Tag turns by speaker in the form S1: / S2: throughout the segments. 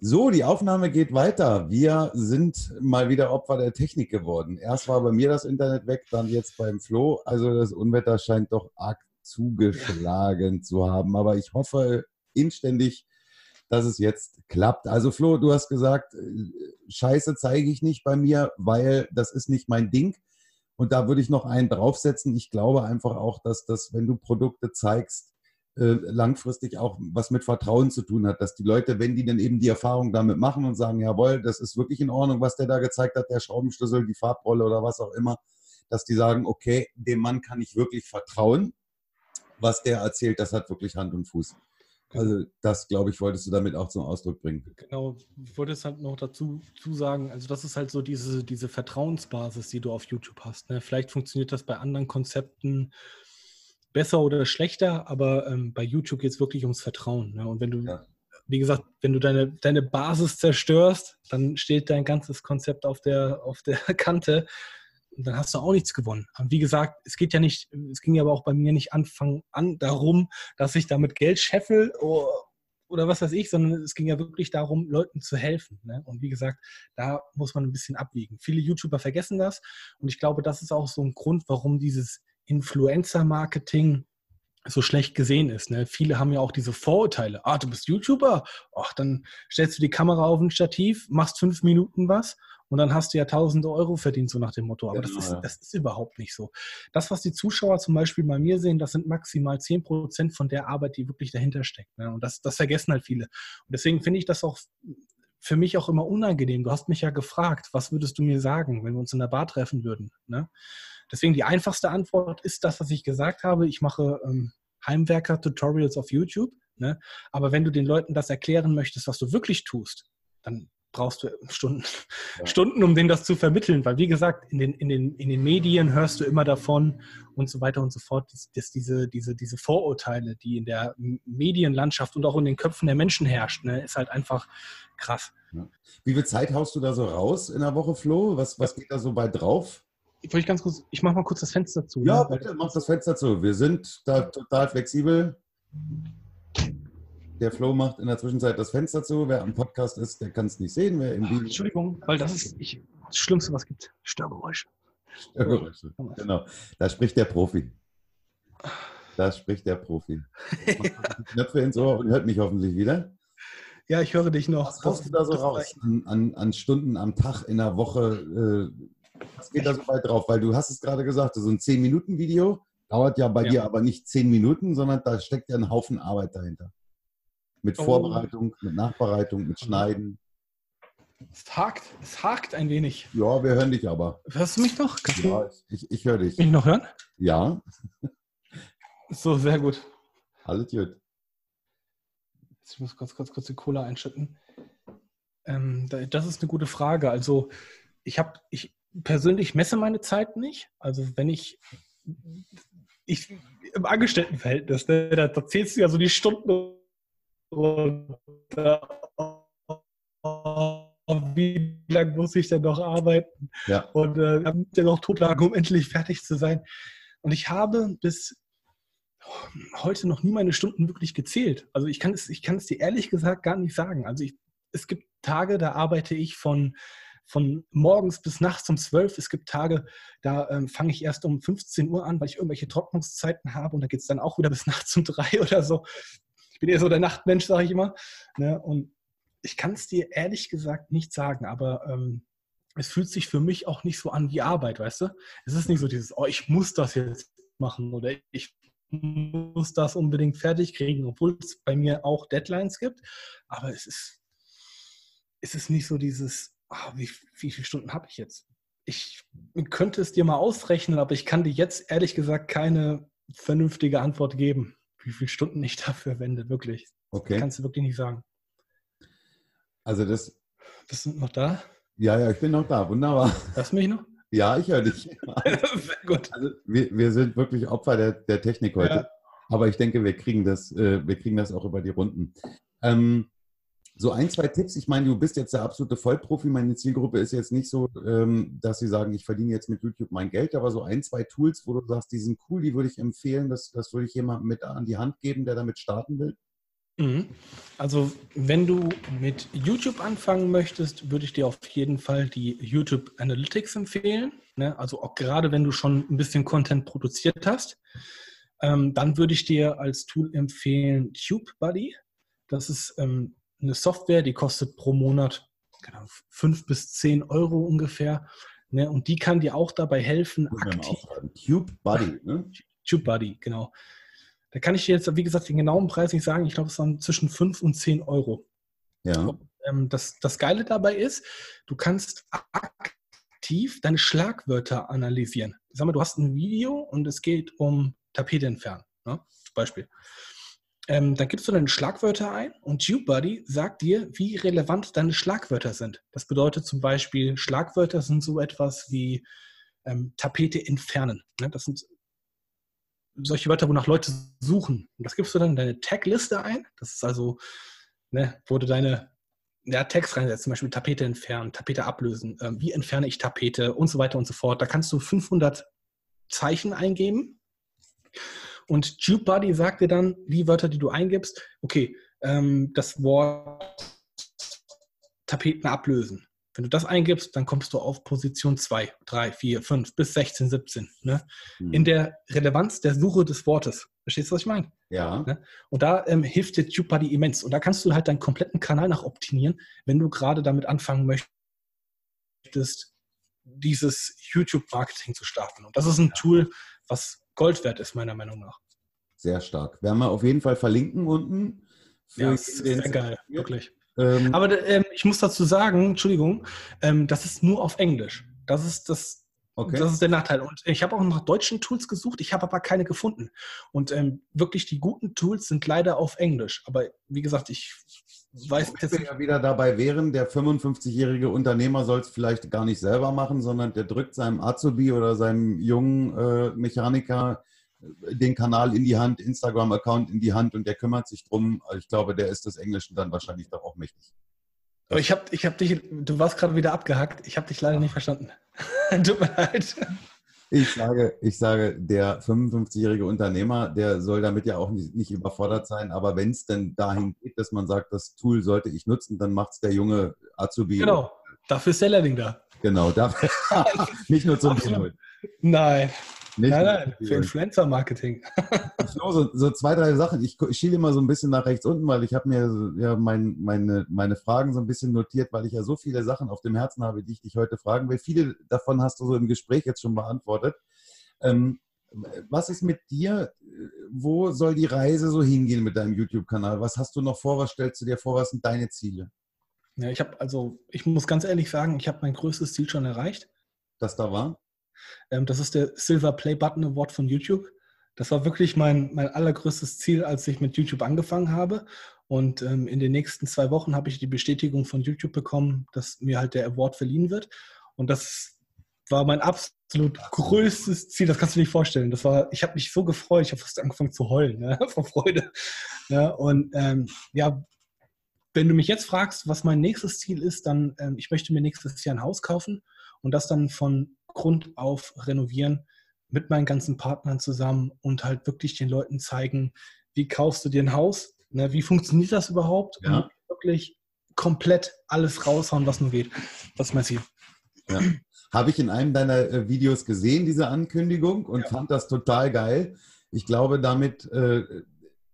S1: So, die Aufnahme geht weiter. Wir sind mal wieder Opfer der Technik geworden. Erst war bei mir das Internet weg, dann jetzt beim Flo. Also das Unwetter scheint doch arg zugeschlagen zu haben. Aber ich hoffe inständig, dass es jetzt klappt. Also Flo, du hast gesagt, äh, Scheiße zeige ich nicht bei mir, weil das ist nicht mein Ding. Und da würde ich noch einen draufsetzen. Ich glaube einfach auch, dass das, wenn du Produkte zeigst, langfristig auch was mit Vertrauen zu tun hat, dass die Leute, wenn die dann eben die Erfahrung damit machen und sagen, jawohl, das ist wirklich in Ordnung, was der da gezeigt hat, der Schraubenschlüssel, die Farbrolle oder was auch immer, dass die sagen, okay, dem Mann kann ich wirklich vertrauen. Was der erzählt, das hat wirklich Hand und Fuß. Also das, glaube ich, wolltest du damit auch zum Ausdruck bringen.
S2: Genau, ich wollte es halt noch dazu sagen, also das ist halt so diese, diese Vertrauensbasis, die du auf YouTube hast. Ne? Vielleicht funktioniert das bei anderen Konzepten besser oder schlechter, aber ähm, bei YouTube geht es wirklich ums Vertrauen. Ne? Und wenn du, ja. wie gesagt, wenn du deine, deine Basis zerstörst, dann steht dein ganzes Konzept auf der, auf der Kante. Und dann hast du auch nichts gewonnen. Und wie gesagt, es geht ja nicht, es ging ja aber auch bei mir nicht Anfang an darum, dass ich damit Geld scheffel oder, oder was weiß ich, sondern es ging ja wirklich darum, Leuten zu helfen. Ne? Und wie gesagt, da muss man ein bisschen abwiegen. Viele YouTuber vergessen das und ich glaube, das ist auch so ein Grund, warum dieses Influencer-Marketing so schlecht gesehen ist. Ne? Viele haben ja auch diese Vorurteile. Ah, du bist YouTuber? Ach, dann stellst du die Kamera auf ein Stativ, machst fünf Minuten was und dann hast du ja tausende Euro verdient, so nach dem Motto. Aber genau, das, ist, ja. das ist überhaupt nicht so. Das, was die Zuschauer zum Beispiel bei mir sehen, das sind maximal zehn Prozent von der Arbeit, die wirklich dahinter steckt. Ne? Und das, das vergessen halt viele. Und deswegen finde ich das auch für mich auch immer unangenehm. Du hast mich ja gefragt, was würdest du mir sagen, wenn wir uns in der Bar treffen würden? Ne? Deswegen die einfachste Antwort ist das, was ich gesagt habe. Ich mache ähm, Heimwerker-Tutorials auf YouTube. Ne? Aber wenn du den Leuten das erklären möchtest, was du wirklich tust, dann brauchst du Stunden, ja. Stunden, um denen das zu vermitteln. Weil, wie gesagt, in den, in, den, in den Medien hörst du immer davon und so weiter und so fort, dass, dass diese, diese, diese Vorurteile, die in der Medienlandschaft und auch in den Köpfen der Menschen herrscht, ne, ist halt einfach krass. Ja.
S1: Wie viel Zeit haust du da so raus in der Woche, Flo? Was, was geht da so bei drauf?
S2: Wollte ich ganz kurz, ich mache mal kurz das Fenster zu.
S1: Ja, ne? bitte, mach das Fenster zu. Wir sind da total flexibel. Der Flo macht in der Zwischenzeit das Fenster zu. Wer am Podcast ist, der kann es nicht sehen. Wer im
S2: Ach, Entschuldigung, weil das ist ich, das Schlimmste, was es gibt. Störgeräusche.
S1: Störgeräusche, genau. Da spricht der Profi. Da spricht der Profi. Knöpfe ins Ohr und hört mich hoffentlich wieder.
S2: Ja, ich höre dich noch.
S1: Was kommst du da so raus an, an, an, Stunden am Tag in der Woche? Äh, was geht da so weit drauf? Weil du hast es gerade gesagt, so ein 10-Minuten-Video dauert ja bei ja. dir aber nicht 10 Minuten, sondern da steckt ja ein Haufen Arbeit dahinter. Mit oh. Vorbereitung, mit Nachbereitung, mit Schneiden.
S2: Es hakt, es hakt ein wenig.
S1: Ja, wir hören dich aber.
S2: Hörst du mich noch?
S1: Kannst ja, ich, ich höre dich.
S2: Mich noch hören?
S1: Ja.
S2: So, sehr gut.
S1: Alles gut.
S2: Ich muss kurz, kurz, kurz die Cola einschütten. Ähm, das ist eine gute Frage. Also, ich habe, ich persönlich messe meine Zeit nicht. Also, wenn ich, ich im Angestelltenverhältnis, ne, da, da zählst du ja so die Stunden und wie lange muss ich denn noch arbeiten? Ja. Und äh, dann noch totlagen, um endlich fertig zu sein. Und ich habe bis heute noch nie meine Stunden wirklich gezählt. Also ich kann es, ich kann es dir ehrlich gesagt gar nicht sagen. Also ich, es gibt Tage, da arbeite ich von von morgens bis nachts um 12. Es gibt Tage, da ähm, fange ich erst um 15 Uhr an, weil ich irgendwelche Trocknungszeiten habe und da geht es dann auch wieder bis nachts um drei oder so. Ich bin eher so der Nachtmensch, sage ich immer. Ne? Und ich kann es dir ehrlich gesagt nicht sagen, aber ähm, es fühlt sich für mich auch nicht so an wie Arbeit, weißt du? Es ist nicht so dieses, oh, ich muss das jetzt machen oder ich muss das unbedingt fertig kriegen, obwohl es bei mir auch Deadlines gibt. Aber es ist, es ist nicht so dieses, oh, wie, wie viele Stunden habe ich jetzt? Ich könnte es dir mal ausrechnen, aber ich kann dir jetzt ehrlich gesagt keine vernünftige Antwort geben, wie viele Stunden ich dafür wende, wirklich. Okay. Das kannst du wirklich nicht sagen.
S1: Also das.
S2: Bist du noch da?
S1: Ja, ja, ich bin noch da. Wunderbar.
S2: Hörst du mich noch?
S1: Ja, ich höre dich. Gut. Also wir, wir sind wirklich Opfer der, der Technik heute. Ja. Aber ich denke, wir kriegen das, äh, wir kriegen das auch über die Runden. Ähm, so ein, zwei Tipps. Ich meine, du bist jetzt der absolute Vollprofi. Meine Zielgruppe ist jetzt nicht so, ähm, dass sie sagen, ich verdiene jetzt mit YouTube mein Geld, aber so ein, zwei Tools, wo du sagst, die sind cool, die würde ich empfehlen. Das, das würde ich jemandem mit an die Hand geben, der damit starten will.
S2: Mhm. Also, wenn du mit YouTube anfangen möchtest, würde ich dir auf jeden Fall die YouTube Analytics empfehlen. Ne? Also auch gerade wenn du schon ein bisschen Content produziert hast, ähm, dann würde ich dir als Tool empfehlen TubeBuddy. Das ist ähm, eine Software, die kostet pro Monat genau, 5 bis 10 Euro ungefähr. Ne? Und die kann dir auch dabei helfen, aktiv.
S1: TubeBuddy, ne?
S2: TubeBuddy, genau. Da kann ich dir jetzt, wie gesagt, den genauen Preis nicht sagen. Ich glaube, es waren zwischen 5 und 10 Euro.
S1: Ja.
S2: Ähm, das, das Geile dabei ist, du kannst aktiv deine Schlagwörter analysieren. Sag mal, du hast ein Video und es geht um Tapete entfernen, ne? zum Beispiel. Ähm, dann gibst du deine Schlagwörter ein und TubeBuddy sagt dir, wie relevant deine Schlagwörter sind. Das bedeutet zum Beispiel, Schlagwörter sind so etwas wie ähm, Tapete entfernen. Ne? Das sind solche Wörter, wonach Leute suchen. Und das gibst du dann in deine Tag-Liste ein. Das ist also, ne, wo du deine ja, Tags reinsetzt, zum Beispiel Tapete entfernen, Tapete ablösen, äh, wie entferne ich Tapete und so weiter und so fort. Da kannst du 500 Zeichen eingeben. Und TubeBuddy sagt dir dann, die Wörter, die du eingibst, okay, ähm, das Wort Tapeten ablösen. Wenn du das eingibst, dann kommst du auf Position 2, 3, 4, 5 bis 16, 17. Ne? Hm. In der Relevanz der Suche des Wortes. Verstehst du, was ich meine?
S1: Ja.
S2: Ne? Und da ähm, hilft dir TubeBuddy immens. Und da kannst du halt deinen kompletten Kanal nach optimieren, wenn du gerade damit anfangen möchtest, dieses YouTube-Marketing zu starten. Und das ist ein Tool, was Gold wert ist, meiner Meinung nach.
S1: Sehr stark. Werden wir auf jeden Fall verlinken unten.
S2: ja, das ist sehr geil, wirklich. Ähm, Aber ähm, ich muss dazu sagen, Entschuldigung, ähm, das ist nur auf Englisch. Das ist das. Okay. Das ist der Nachteil. Und ich habe auch nach deutschen Tools gesucht, ich habe aber keine gefunden. Und ähm, wirklich die guten Tools sind leider auf Englisch. Aber wie gesagt, ich weiß
S1: jetzt nicht. ja wieder dabei wären, der 55-jährige Unternehmer soll es vielleicht gar nicht selber machen, sondern der drückt seinem Azubi oder seinem jungen äh, Mechaniker den Kanal in die Hand, Instagram-Account in die Hand und der kümmert sich drum. Ich glaube, der ist des Englischen dann wahrscheinlich doch auch mächtig.
S2: Aber ich habe ich hab dich, du warst gerade wieder abgehackt. Ich habe dich leider nicht verstanden. Tut mir leid.
S1: Ich sage, ich sage, der 55-jährige Unternehmer, der soll damit ja auch nicht, nicht überfordert sein. Aber wenn es denn dahin geht, dass man sagt, das Tool sollte ich nutzen, dann macht es der junge Azubi.
S2: Genau, dafür ist der Lehrling da.
S1: Genau, dafür. nicht nur zum
S2: Absolut. Nein, nicht nein, nein, für Influencer-Marketing.
S1: so, so, zwei, drei Sachen. Ich, ich schiele immer so ein bisschen nach rechts unten, weil ich habe mir ja mein, meine, meine Fragen so ein bisschen notiert, weil ich ja so viele Sachen auf dem Herzen habe, die ich dich heute fragen will. Viele davon hast du so im Gespräch jetzt schon beantwortet. Ähm, was ist mit dir? Wo soll die Reise so hingehen mit deinem YouTube-Kanal? Was hast du noch vor? Was stellst du dir vor? Was sind deine Ziele?
S2: Ja, ich habe also, ich muss ganz ehrlich sagen, ich habe mein größtes Ziel schon erreicht.
S1: Das da war?
S2: Ähm, das ist der Silver Play Button Award von YouTube. Das war wirklich mein, mein allergrößtes Ziel, als ich mit YouTube angefangen habe. Und ähm, in den nächsten zwei Wochen habe ich die Bestätigung von YouTube bekommen, dass mir halt der Award verliehen wird. Und das war mein absolut größtes Ziel. Das kannst du dir nicht vorstellen. Das war, ich habe mich so gefreut. Ich habe fast angefangen zu heulen ne, vor Freude. Ja, und ähm, ja, wenn du mich jetzt fragst, was mein nächstes Ziel ist, dann ähm, ich möchte mir nächstes Jahr ein Haus kaufen und das dann von Grund auf renovieren mit meinen ganzen Partnern zusammen und halt wirklich den Leuten zeigen, wie kaufst du dir ein Haus, ne, wie funktioniert das überhaupt
S1: ja.
S2: und wirklich komplett alles raushauen, was nur geht. Das ist mein Ziel.
S1: Ja. Habe ich in einem deiner äh, Videos gesehen, diese Ankündigung, und ja. fand das total geil. Ich glaube, damit äh,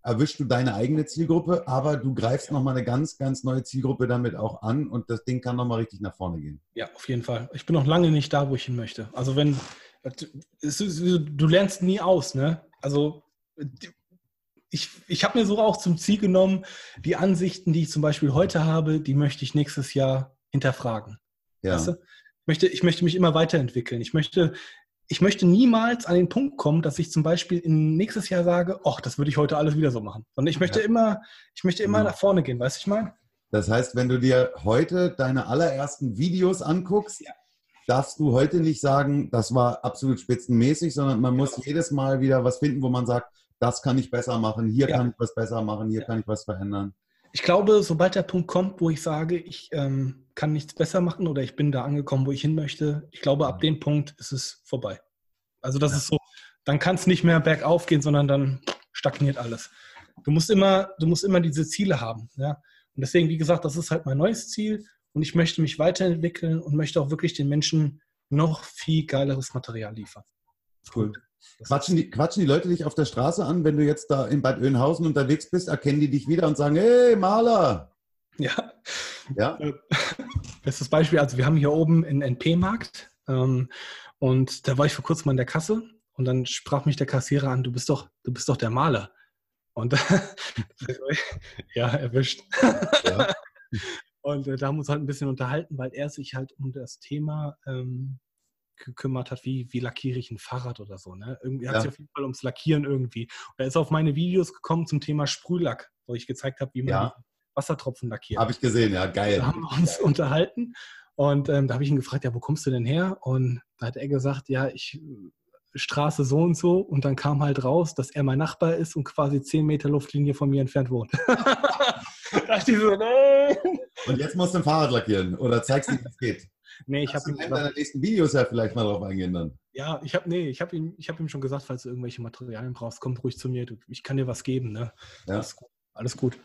S1: erwischst du deine eigene Zielgruppe, aber du greifst ja. nochmal eine ganz, ganz neue Zielgruppe damit auch an und das Ding kann nochmal richtig nach vorne gehen.
S2: Ja, auf jeden Fall. Ich bin noch lange nicht da, wo ich hin möchte. Also wenn, du lernst nie aus, ne? Also ich, ich habe mir so auch zum Ziel genommen, die Ansichten, die ich zum Beispiel heute habe, die möchte ich nächstes Jahr hinterfragen. Ja. Weißt du? ich, möchte, ich möchte mich immer weiterentwickeln. Ich möchte, ich möchte niemals an den Punkt kommen, dass ich zum Beispiel in nächstes Jahr sage, ach, das würde ich heute alles wieder so machen. Sondern ich möchte ja. immer, ich möchte immer ja. nach vorne gehen, weißt du, ich meine?
S1: Das heißt, wenn du dir heute deine allerersten Videos anguckst, ja. darfst du heute nicht sagen, das war absolut spitzenmäßig, sondern man muss genau. jedes Mal wieder was finden, wo man sagt, das kann ich besser machen, hier kann ich was besser machen, hier kann ich was verändern.
S2: Ich glaube, sobald der Punkt kommt, wo ich sage, ich ähm, kann nichts besser machen oder ich bin da angekommen, wo ich hin möchte, ich glaube, ab dem Punkt ist es vorbei. Also das ja. ist so, dann kann es nicht mehr bergauf gehen, sondern dann stagniert alles. Du musst immer, du musst immer diese Ziele haben. Ja? Und deswegen, wie gesagt, das ist halt mein neues Ziel und ich möchte mich weiterentwickeln und möchte auch wirklich den Menschen noch viel geileres Material liefern.
S1: Cool. Quatschen die, quatschen die Leute dich auf der Straße an, wenn du jetzt da in Bad Oeynhausen unterwegs bist, erkennen die dich wieder und sagen, hey, Maler!
S2: Ja. Ja. Äh, bestes Beispiel, also wir haben hier oben einen NP-Markt ähm, und da war ich vor kurzem an der Kasse und dann sprach mich der Kassierer an, du bist doch, du bist doch der Maler. Und ja, erwischt. Ja. Und äh, da haben wir uns halt ein bisschen unterhalten, weil er sich halt um das Thema ähm, gekümmert hat, wie, wie lackiere ich ein Fahrrad oder so. Ne? Irgendwie hat ja. sich auf jeden Fall ums Lackieren irgendwie. Und er ist auf meine Videos gekommen zum Thema Sprühlack, wo ich gezeigt habe, wie man ja. Wassertropfen lackiert.
S1: Habe ich gesehen, ja, geil.
S2: Da haben wir uns geil. unterhalten und ähm, da habe ich ihn gefragt, ja, wo kommst du denn her? Und da hat er gesagt, ja, ich äh, Straße so und so und dann kam halt raus, dass er mein Nachbar ist und quasi zehn Meter Luftlinie von mir entfernt wohnt.
S1: da dachte ich so, nein. Und jetzt musst du ein Fahrrad lackieren oder zeigst du, wie es geht.
S2: Nee, ich habe ihm.
S1: In deiner nächsten Videos ja vielleicht mal drauf eingehen dann.
S2: Ja, ich habe nee, ich habe ihm, hab ihm schon gesagt, falls du irgendwelche Materialien brauchst, komm ruhig zu mir. Du, ich kann dir was geben. Ne? Ja. Alles, gut. Alles gut.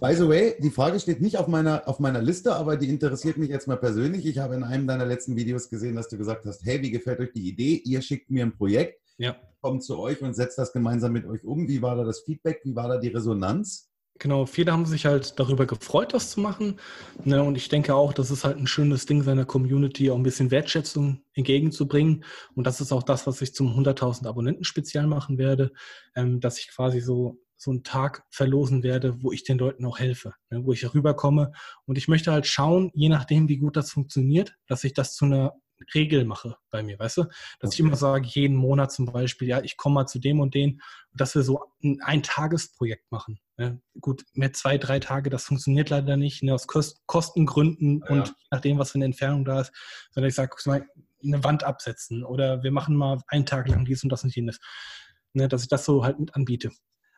S1: By the way, die Frage steht nicht auf meiner, auf meiner Liste, aber die interessiert mich jetzt mal persönlich. Ich habe in einem deiner letzten Videos gesehen, dass du gesagt hast, hey, wie gefällt euch die Idee? Ihr schickt mir ein Projekt, ja. kommt zu euch und setzt das gemeinsam mit euch um. Wie war da das Feedback? Wie war da die Resonanz?
S2: Genau, viele haben sich halt darüber gefreut, das zu machen. Ne, und ich denke auch, das ist halt ein schönes Ding seiner Community, auch ein bisschen Wertschätzung entgegenzubringen. Und das ist auch das, was ich zum 100.000 Abonnenten speziell machen werde, ähm, dass ich quasi so, so einen Tag verlosen werde, wo ich den Leuten auch helfe, ne, wo ich rüberkomme. Und ich möchte halt schauen, je nachdem, wie gut das funktioniert, dass ich das zu einer Regel mache bei mir, weißt du? Dass okay. ich immer sage, jeden Monat zum Beispiel, ja, ich komme mal zu dem und den, dass wir so ein, ein Tagesprojekt machen. Ne? Gut, mehr zwei, drei Tage, das funktioniert leider nicht, ne, aus Kost Kostengründen ja. und nach dem, was für eine Entfernung da ist, sondern ich sage, eine Wand absetzen oder wir machen mal einen Tag lang dies und das und jenes. Ne, dass ich das so halt mit anbiete.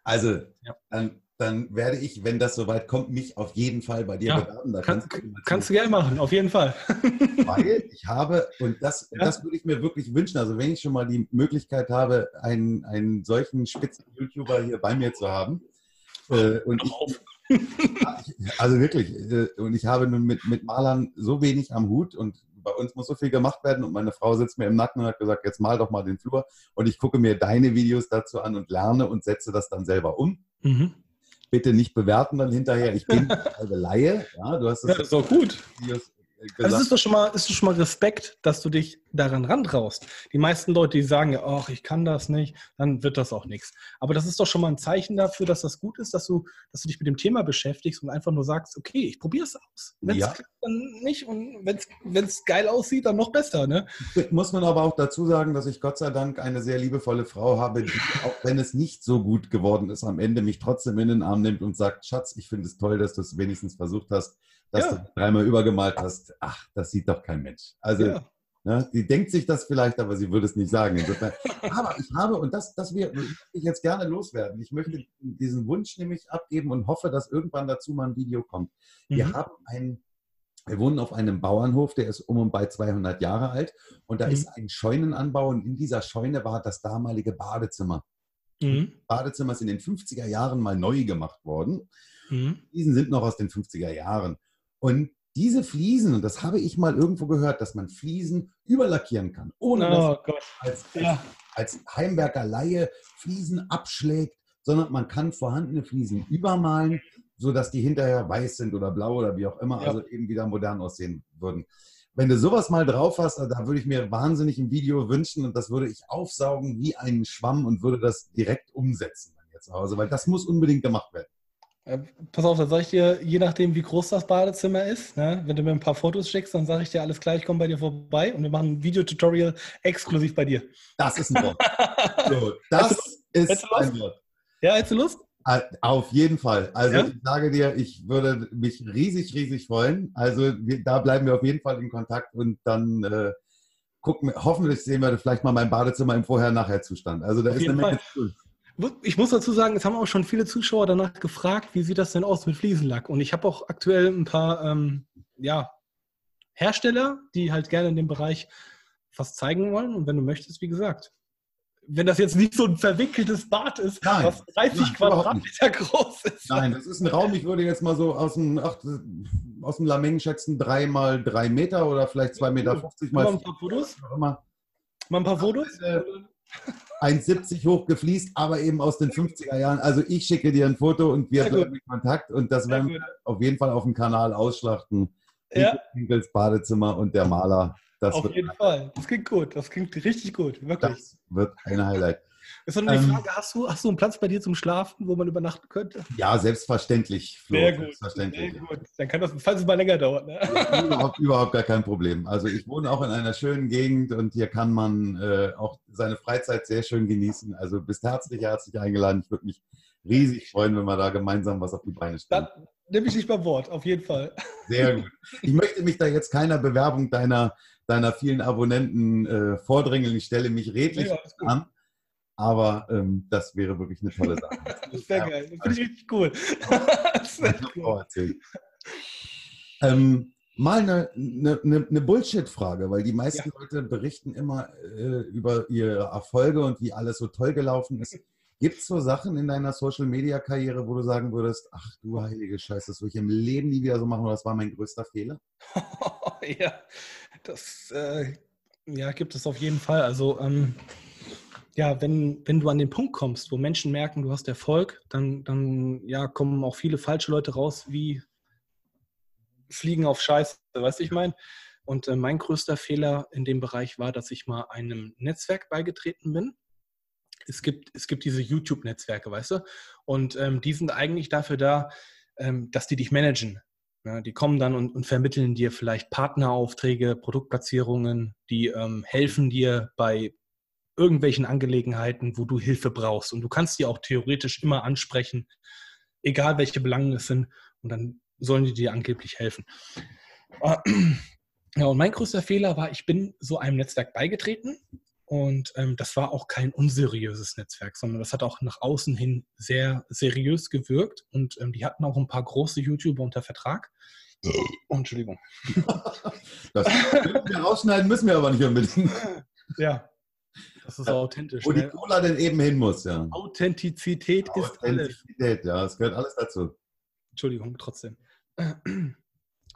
S1: Also, ja. dann dann werde ich, wenn das soweit kommt, mich auf jeden Fall bei dir ja, bewerben.
S2: Da kann, kannst, du, kannst du gerne machen, auf jeden Fall.
S1: Weil ich habe, und das, ja. das würde ich mir wirklich wünschen, also wenn ich schon mal die Möglichkeit habe, einen, einen solchen spitzen YouTuber hier bei mir zu haben. Äh, und ich, also wirklich, äh, und ich habe nun mit, mit Malern so wenig am Hut und bei uns muss so viel gemacht werden und meine Frau sitzt mir im Nacken und hat gesagt, jetzt mal doch mal den Flur und ich gucke mir deine Videos dazu an und lerne und setze das dann selber um. Mhm bitte nicht bewerten dann hinterher. Ich bin halbe Laie. Ja,
S2: du hast das, ja, das ist auch gut. Also es ist doch schon mal, ist doch schon mal Respekt, dass du dich daran rantraust. Die meisten Leute, die sagen ja, ach, ich kann das nicht, dann wird das auch nichts. Aber das ist doch schon mal ein Zeichen dafür, dass das gut ist, dass du, dass du dich mit dem Thema beschäftigst und einfach nur sagst, okay, ich probiere es aus. Wenn es ja. klappt, dann nicht. Und wenn es geil aussieht, dann noch besser. Ne?
S1: Muss man aber auch dazu sagen, dass ich Gott sei Dank eine sehr liebevolle Frau habe, die, auch wenn es nicht so gut geworden ist, am Ende mich trotzdem in den Arm nimmt und sagt, Schatz, ich finde es toll, dass du es wenigstens versucht hast dass ja. du dreimal übergemalt hast, ach, das sieht doch kein Mensch. Also, ja. ne, sie denkt sich das vielleicht, aber sie würde es nicht sagen. Insofern, aber ich habe, und das, das will ich jetzt gerne loswerden, ich möchte diesen Wunsch nämlich abgeben und hoffe, dass irgendwann dazu mal ein Video kommt. Mhm. Wir haben einen wir wohnen auf einem Bauernhof, der ist um und bei 200 Jahre alt und da mhm. ist ein Scheunenanbau und in dieser Scheune war das damalige Badezimmer. Mhm. Badezimmer ist in den 50er Jahren mal neu gemacht worden. Mhm. Diesen sind noch aus den 50er Jahren. Und diese Fliesen, und das habe ich mal irgendwo gehört, dass man Fliesen überlackieren kann, ohne oh, dass. Als, ja. als Heimwerker Laie Fliesen abschlägt, sondern man kann vorhandene Fliesen übermalen, sodass die hinterher weiß sind oder blau oder wie auch immer, ja. also eben wieder modern aussehen würden. Wenn du sowas mal drauf hast, da würde ich mir wahnsinnig ein Video wünschen und das würde ich aufsaugen wie einen Schwamm und würde das direkt umsetzen bei mir zu Hause, weil das muss unbedingt gemacht werden.
S2: Äh, pass auf, dann sage ich dir, je nachdem, wie groß das Badezimmer ist, ne, wenn du mir ein paar Fotos schickst, dann sage ich dir alles klar, ich komme bei dir vorbei und wir machen ein Videotutorial exklusiv bei dir.
S1: Das ist ein Wort. so, das ist ein Wort.
S2: Ja, hättest du Lust?
S1: Auf jeden Fall. Also ja? ich sage dir, ich würde mich riesig, riesig freuen. Also wir, da bleiben wir auf jeden Fall in Kontakt und dann äh, gucken, hoffentlich sehen wir vielleicht mal mein Badezimmer im Vorher-Nachher-Zustand. Also da auf ist eine Menge
S2: cool. Ich muss dazu sagen, es haben auch schon viele Zuschauer danach gefragt, wie sieht das denn aus mit Fliesenlack? Und ich habe auch aktuell ein paar ähm, ja, Hersteller, die halt gerne in dem Bereich was zeigen wollen. Und wenn du möchtest, wie gesagt, wenn das jetzt nicht so ein verwickeltes Bad ist,
S1: nein,
S2: was 30 nein, Quadratmeter groß ist.
S1: Nein, das ist ein Raum, ich würde jetzt mal so aus dem, ach, aus dem Lameng schätzen, drei mal drei Meter oder vielleicht zwei Meter 50 mal.
S2: Mal ein paar Fotos? Mal ein paar Fotos?
S1: 1,70 hoch gefliest, aber eben aus den 50er Jahren. Also ich schicke dir ein Foto und wir bleiben in Kontakt und das werden wir auf jeden Fall auf dem Kanal ausschlachten.
S2: Ja.
S1: Badezimmer und der Maler.
S2: Das Auf jeden Fall. Das klingt gut. Das klingt richtig gut. Wirklich. Das
S1: wird ein Highlight.
S2: Ist doch eine ähm, Frage, hast du, hast du einen Platz bei dir zum Schlafen, wo man übernachten könnte?
S1: Ja, selbstverständlich.
S2: Flo, sehr gut. Selbstverständlich. Sehr gut. Dann kann das, falls es mal länger dauert. Ne?
S1: überhaupt, überhaupt gar kein Problem. Also ich wohne auch in einer schönen Gegend und hier kann man äh, auch seine Freizeit sehr schön genießen. Also bist herzlich, herzlich eingeladen. Ich würde mich riesig freuen, wenn wir da gemeinsam was auf die Beine stellen.
S2: Dann nehme ich dich beim Wort, auf jeden Fall.
S1: Sehr gut. Ich möchte mich da jetzt keiner Bewerbung deiner deiner vielen Abonnenten äh, vordrängeln. Ich stelle mich redlich ja, an. Aber ähm, das wäre wirklich eine tolle Sache.
S2: Das wäre geil. Das finde ich richtig cool.
S1: das cool. Ähm, mal eine, eine, eine Bullshit-Frage, weil die meisten ja. Leute berichten immer äh, über ihre Erfolge und wie alles so toll gelaufen ist. Gibt es so Sachen in deiner Social-Media-Karriere, wo du sagen würdest, ach du heilige Scheiße, das würde ich im Leben nie wieder so machen oder das war mein größter Fehler?
S2: ja, das äh, ja, gibt es auf jeden Fall. Also ähm, ja, wenn, wenn du an den Punkt kommst, wo Menschen merken, du hast Erfolg, dann, dann ja, kommen auch viele falsche Leute raus, wie Fliegen auf Scheiße, weißt du, ich meine? Und äh, mein größter Fehler in dem Bereich war, dass ich mal einem Netzwerk beigetreten bin es gibt, es gibt diese YouTube-Netzwerke, weißt du? Und ähm, die sind eigentlich dafür da, ähm, dass die dich managen. Ja, die kommen dann und, und, vermitteln dir vielleicht Partneraufträge, Produktplatzierungen, die ähm, helfen dir bei irgendwelchen Angelegenheiten, wo du Hilfe brauchst. Und du kannst die auch theoretisch immer ansprechen, egal welche Belange es sind. Und dann sollen die dir angeblich helfen. Ja, und mein größter Fehler war, ich bin so einem Netzwerk beigetreten und ähm, das war auch kein unseriöses Netzwerk, sondern das hat auch nach außen hin sehr seriös gewirkt. Und ähm, die hatten auch ein paar große YouTuber unter Vertrag. Oh, Entschuldigung.
S1: Das wir rausschneiden müssen wir aber nicht unbedingt.
S2: Ja, das ist authentisch.
S1: Wo ne? die Cola denn eben hin muss, ja.
S2: Authentizität, Authentizität ist alles.
S1: Authentizität, ja, es gehört alles dazu.
S2: Entschuldigung, trotzdem.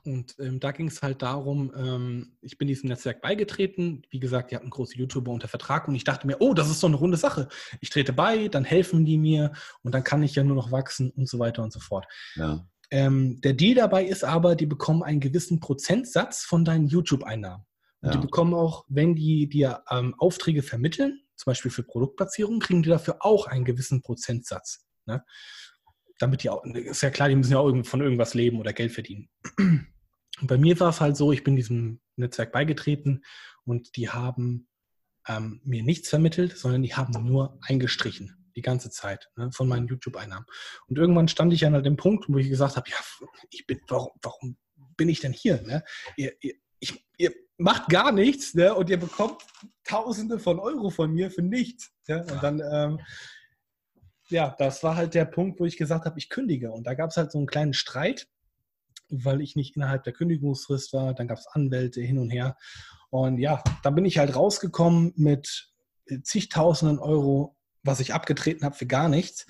S2: Und ähm, da ging es halt darum, ähm, ich bin diesem Netzwerk beigetreten. Wie gesagt, die hatten große YouTuber unter Vertrag und ich dachte mir, oh, das ist so eine runde Sache. Ich trete bei, dann helfen die mir und dann kann ich ja nur noch wachsen und so weiter und so fort.
S1: Ja.
S2: Ähm, der Deal dabei ist aber, die bekommen einen gewissen Prozentsatz von deinen YouTube-Einnahmen. Ja. die bekommen auch, wenn die dir ähm, Aufträge vermitteln, zum Beispiel für Produktplatzierung, kriegen die dafür auch einen gewissen Prozentsatz. Ne? Damit die auch, ist ja klar, die müssen ja auch von irgendwas leben oder Geld verdienen. Und bei mir war es halt so, ich bin diesem Netzwerk beigetreten und die haben ähm, mir nichts vermittelt, sondern die haben nur eingestrichen die ganze Zeit ne, von meinen YouTube-Einnahmen. Und irgendwann stand ich an dem Punkt, wo ich gesagt habe, ja, ich bin, warum, warum bin ich denn hier? Ne? Ihr, ihr, ich, ihr macht gar nichts ne? und ihr bekommt Tausende von Euro von mir für nichts. Ja? Und dann, ähm, ja, das war halt der Punkt, wo ich gesagt habe, ich kündige. Und da gab es halt so einen kleinen Streit weil ich nicht innerhalb der Kündigungsfrist war. Dann gab es Anwälte hin und her. Und ja, da bin ich halt rausgekommen mit zigtausenden Euro, was ich abgetreten habe für gar nichts.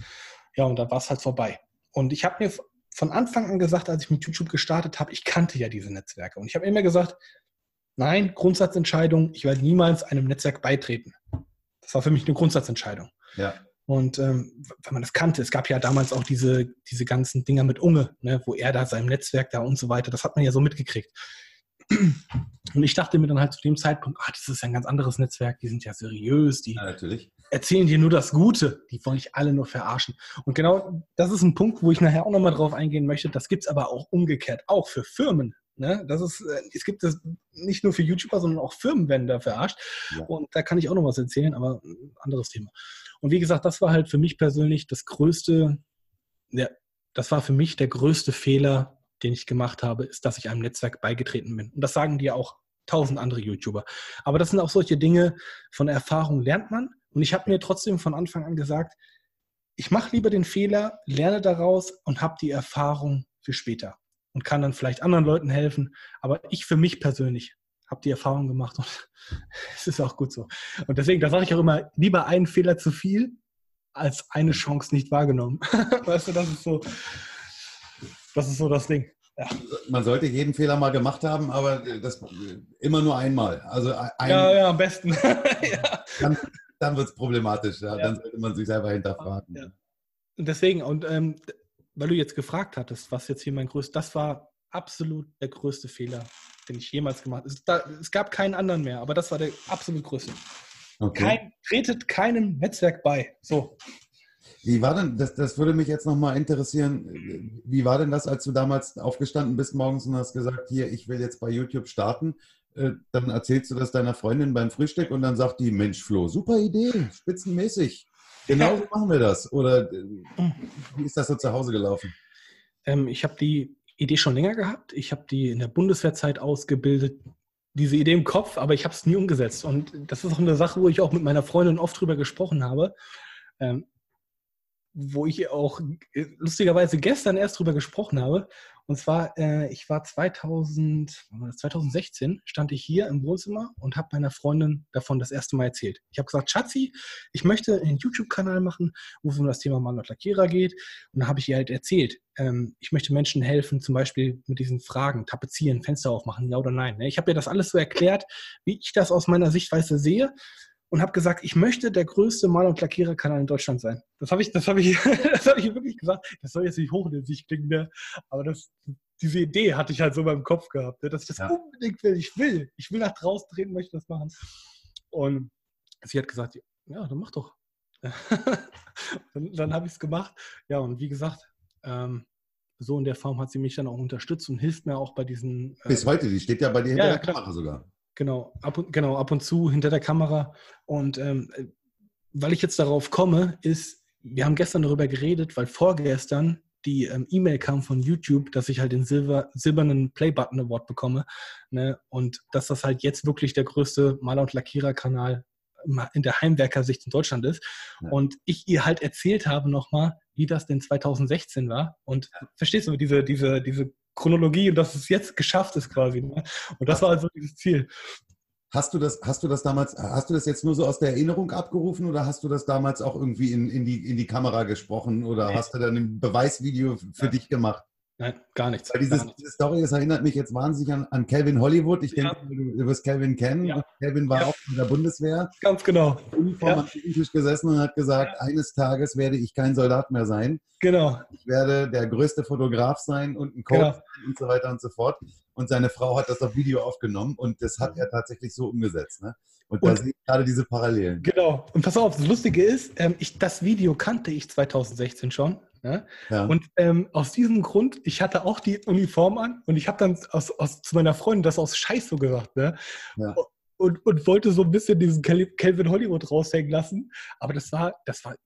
S2: Ja, und da war es halt vorbei. Und ich habe mir von Anfang an gesagt, als ich mit YouTube gestartet habe, ich kannte ja diese Netzwerke. Und ich habe immer gesagt, nein, Grundsatzentscheidung, ich werde niemals einem Netzwerk beitreten. Das war für mich eine Grundsatzentscheidung.
S1: Ja.
S2: Und ähm, wenn man das kannte, es gab ja damals auch diese, diese ganzen Dinger mit Unge, ne, wo er da seinem Netzwerk da und so weiter, das hat man ja so mitgekriegt. Und ich dachte mir dann halt zu dem Zeitpunkt, ach, das ist ja ein ganz anderes Netzwerk, die sind ja seriös, die
S1: ja,
S2: erzählen dir nur das Gute, die wollen dich alle nur verarschen. Und genau das ist ein Punkt, wo ich nachher auch nochmal drauf eingehen möchte. Das gibt es aber auch umgekehrt, auch für Firmen. Ne? Das ist, äh, es gibt das nicht nur für YouTuber, sondern auch Firmen werden da verarscht. Ja. Und da kann ich auch noch was erzählen, aber ein anderes Thema. Und wie gesagt, das war halt für mich persönlich das größte, ja, das war für mich der größte Fehler, den ich gemacht habe, ist, dass ich einem Netzwerk beigetreten bin. Und das sagen dir auch tausend andere YouTuber. Aber das sind auch solche Dinge, von Erfahrung lernt man. Und ich habe mir trotzdem von Anfang an gesagt, ich mache lieber den Fehler, lerne daraus und habe die Erfahrung für später und kann dann vielleicht anderen Leuten helfen. Aber ich für mich persönlich habe die Erfahrung gemacht und es ist auch gut so. Und deswegen, da sage ich auch immer, lieber einen Fehler zu viel als eine Chance nicht wahrgenommen. weißt du, das ist so, das ist so das Ding.
S1: Ja. Man sollte jeden Fehler mal gemacht haben, aber das immer nur einmal. Also ein,
S2: ja, ja, am besten. ja.
S1: Dann, dann wird es problematisch. Ja. Dann sollte man sich selber hinterfragen.
S2: Und deswegen, und ähm, weil du jetzt gefragt hattest, was jetzt hier mein größtes, das war absolut der größte Fehler, den ich jemals gemacht habe. Es, da, es gab keinen anderen mehr, aber das war der absolut größte. Okay. Kein, tretet keinem Netzwerk bei. So.
S1: Wie war denn, das, das würde mich jetzt nochmal interessieren, wie war denn das, als du damals aufgestanden bist morgens und hast gesagt, hier, ich will jetzt bei YouTube starten? Äh, dann erzählst du das deiner Freundin beim Frühstück und dann sagt die, Mensch Flo, super Idee, spitzenmäßig. Genau so machen wir das. Oder äh, wie ist das so zu Hause gelaufen?
S2: Ähm, ich habe die Idee schon länger gehabt. Ich habe die in der Bundeswehrzeit ausgebildet, diese Idee im Kopf, aber ich habe es nie umgesetzt. Und das ist auch eine Sache, wo ich auch mit meiner Freundin oft drüber gesprochen habe. Ähm, wo ich auch äh, lustigerweise gestern erst drüber gesprochen habe. Und zwar, äh, ich war 2000, 2016, stand ich hier im Wohnzimmer und habe meiner Freundin davon das erste Mal erzählt. Ich habe gesagt, Schatzi, ich möchte einen YouTube-Kanal machen, wo es um das Thema Mann und Lackierer geht. Und da habe ich ihr halt erzählt, ähm, ich möchte Menschen helfen, zum Beispiel mit diesen Fragen, tapezieren, Fenster aufmachen, ja oder nein. Ne? Ich habe ihr das alles so erklärt, wie ich das aus meiner Sichtweise sehe und habe gesagt, ich möchte der größte Mal- und Lackiererkanal in Deutschland sein. Das habe ich, das habe ich, das habe ich wirklich gesagt. Das soll jetzt nicht hochnäsig klingen, ne? aber das, diese Idee hatte ich halt so in meinem Kopf gehabt, ne? dass ich das ja. unbedingt will. Ich will, ich will nach draußen treten, möchte das machen. Und sie hat gesagt, ja, dann mach doch. dann, dann habe ich es gemacht. Ja, und wie gesagt, ähm, so in der Form hat sie mich dann auch unterstützt und hilft mir auch bei diesen.
S1: Äh, Bis heute, die steht ja bei dir hinter ja, der Kamera sogar.
S2: Genau, ab und, genau, ab und zu hinter der Kamera. Und ähm, weil ich jetzt darauf komme, ist, wir haben gestern darüber geredet, weil vorgestern die ähm, E-Mail kam von YouTube, dass ich halt den Silber, silbernen Play-Button Award bekomme. Ne? Und dass das halt jetzt wirklich der größte Maler- und Lackierer-Kanal in der Heimwerker-Sicht in Deutschland ist. Ja. Und ich ihr halt erzählt habe nochmal, wie das denn 2016 war. Und verstehst du, diese, diese, diese Chronologie und dass es jetzt geschafft ist quasi. Ne? Und das war also dieses Ziel.
S1: Hast du das, hast du das damals, hast du das jetzt nur so aus der Erinnerung abgerufen oder hast du das damals auch irgendwie in, in, die, in die Kamera gesprochen oder nee. hast du dann ein Beweisvideo für ja. dich gemacht?
S2: Nein, gar nichts.
S1: Weil dieses,
S2: gar
S1: nichts. diese Story, das erinnert mich jetzt wahnsinnig an, an Calvin Hollywood. Ich denke, du, du, wirst Calvin kennen. Ja. Calvin war ja. auch in der Bundeswehr.
S2: Ganz genau.
S1: Uniform ja. am Tisch gesessen und hat gesagt, eines Tages werde ich kein Soldat mehr sein.
S2: Genau.
S1: Ich werde der größte Fotograf sein und ein Coach genau. und so weiter und so fort. Und seine Frau hat das auf Video aufgenommen und das hat er tatsächlich so umgesetzt. Ne? Und, und da sehe ich gerade diese Parallelen.
S2: Genau. Und pass auf, das Lustige ist, ähm, ich, das Video kannte ich 2016 schon. Ne? Ja. Und ähm, aus diesem Grund, ich hatte auch die Uniform an und ich habe dann aus, aus, zu meiner Freundin das aus Scheiß so gesagt. Ne? Ja. Und, und wollte so ein bisschen diesen Calvin Hollywood raushängen lassen. Aber das war, das war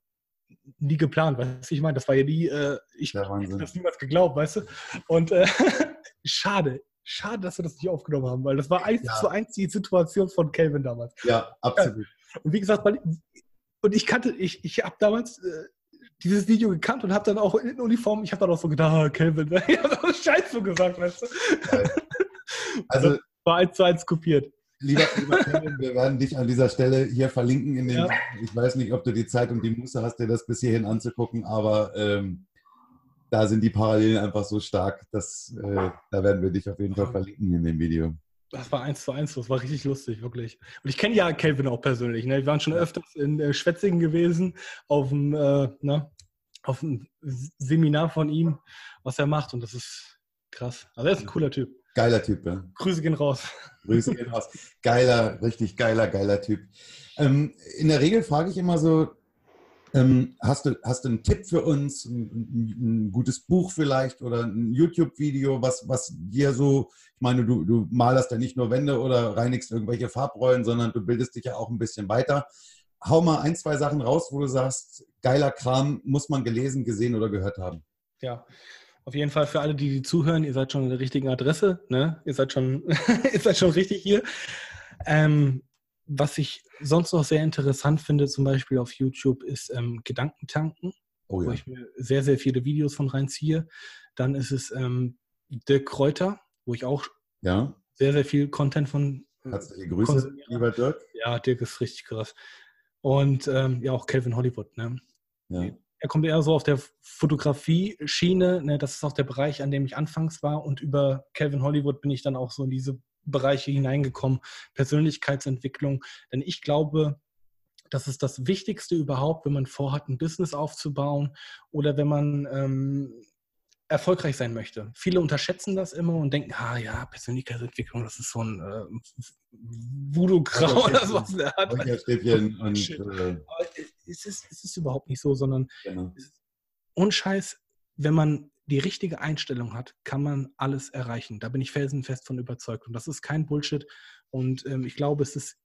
S2: nie geplant, weißt du? Ich meine, das war ja nie, äh, ich hätte das niemals geglaubt, weißt du? Und äh, schade, schade, dass wir das nicht aufgenommen haben, weil das war eins ja. zu eins die Situation von Calvin damals.
S1: Ja, absolut.
S2: Und wie gesagt, weil, und ich kannte, ich, ich habe damals äh, dieses Video gekannt und habe dann auch in Uniform, ich habe dann auch so gedacht, ah, Kelvin, ich habe auch Scheiß so gesagt, weißt du. Also war eins zu eins kopiert.
S1: Lieber, lieber Kevin, wir werden dich an dieser Stelle hier verlinken. In den, ja. Ich weiß nicht, ob du die Zeit und die Muße hast, dir das bis hierhin anzugucken, aber ähm, da sind die Parallelen einfach so stark, dass äh, da werden wir dich auf jeden Fall verlinken in dem Video.
S2: Das war eins zu eins, das war richtig lustig, wirklich. Und ich kenne ja Kelvin auch persönlich. Ne? Wir waren schon öfters in äh, Schwetzingen gewesen, auf dem, äh, ne? auf dem Seminar von ihm, was er macht. Und das ist krass. Also er ist ein cooler Typ.
S1: Geiler Typ, ja.
S2: Grüße gehen raus.
S1: Grüße gehen raus. Geiler, richtig geiler, geiler Typ. Ähm, in der Regel frage ich immer so, ähm, hast, du, hast du einen Tipp für uns, ein, ein gutes Buch vielleicht oder ein YouTube-Video, was, was dir so, ich meine, du, du malerst ja nicht nur Wände oder reinigst irgendwelche Farbrollen, sondern du bildest dich ja auch ein bisschen weiter. Hau mal ein, zwei Sachen raus, wo du sagst, geiler Kram, muss man gelesen, gesehen oder gehört haben.
S2: Ja, auf jeden Fall für alle, die, die zuhören, ihr seid schon in der richtigen Adresse, ne? Ihr seid schon, ihr seid schon richtig hier. Ähm, was ich sonst noch sehr interessant finde, zum Beispiel auf YouTube, ist ähm, Gedankentanken, oh ja. wo ich mir sehr, sehr viele Videos von reinziehe. Dann ist es ähm, Dirk Kräuter, wo ich auch ja. sehr, sehr viel Content von.
S1: Äh, Herzliche Grüße, lieber Dirk.
S2: Ja, Dirk ist richtig krass. Und ähm, ja, auch Calvin Hollywood. Ne? Ja. Er kommt eher so auf der Fotografie-Schiene. Ne? Das ist auch der Bereich, an dem ich anfangs war. Und über Calvin Hollywood bin ich dann auch so in diese Bereiche hineingekommen, Persönlichkeitsentwicklung. Denn ich glaube, das ist das Wichtigste überhaupt, wenn man vorhat, ein Business aufzubauen oder wenn man ähm, erfolgreich sein möchte. Viele unterschätzen das immer und denken, ah ja, Persönlichkeitsentwicklung, das ist so ein äh, Voodoo-Grau oder was der hat. Und, äh, Aber es ist, es ist überhaupt nicht so, sondern genau. und Scheiß, wenn man die richtige Einstellung hat, kann man alles erreichen. Da bin ich felsenfest von überzeugt. Und das ist kein Bullshit. Und ähm, ich glaube, es ist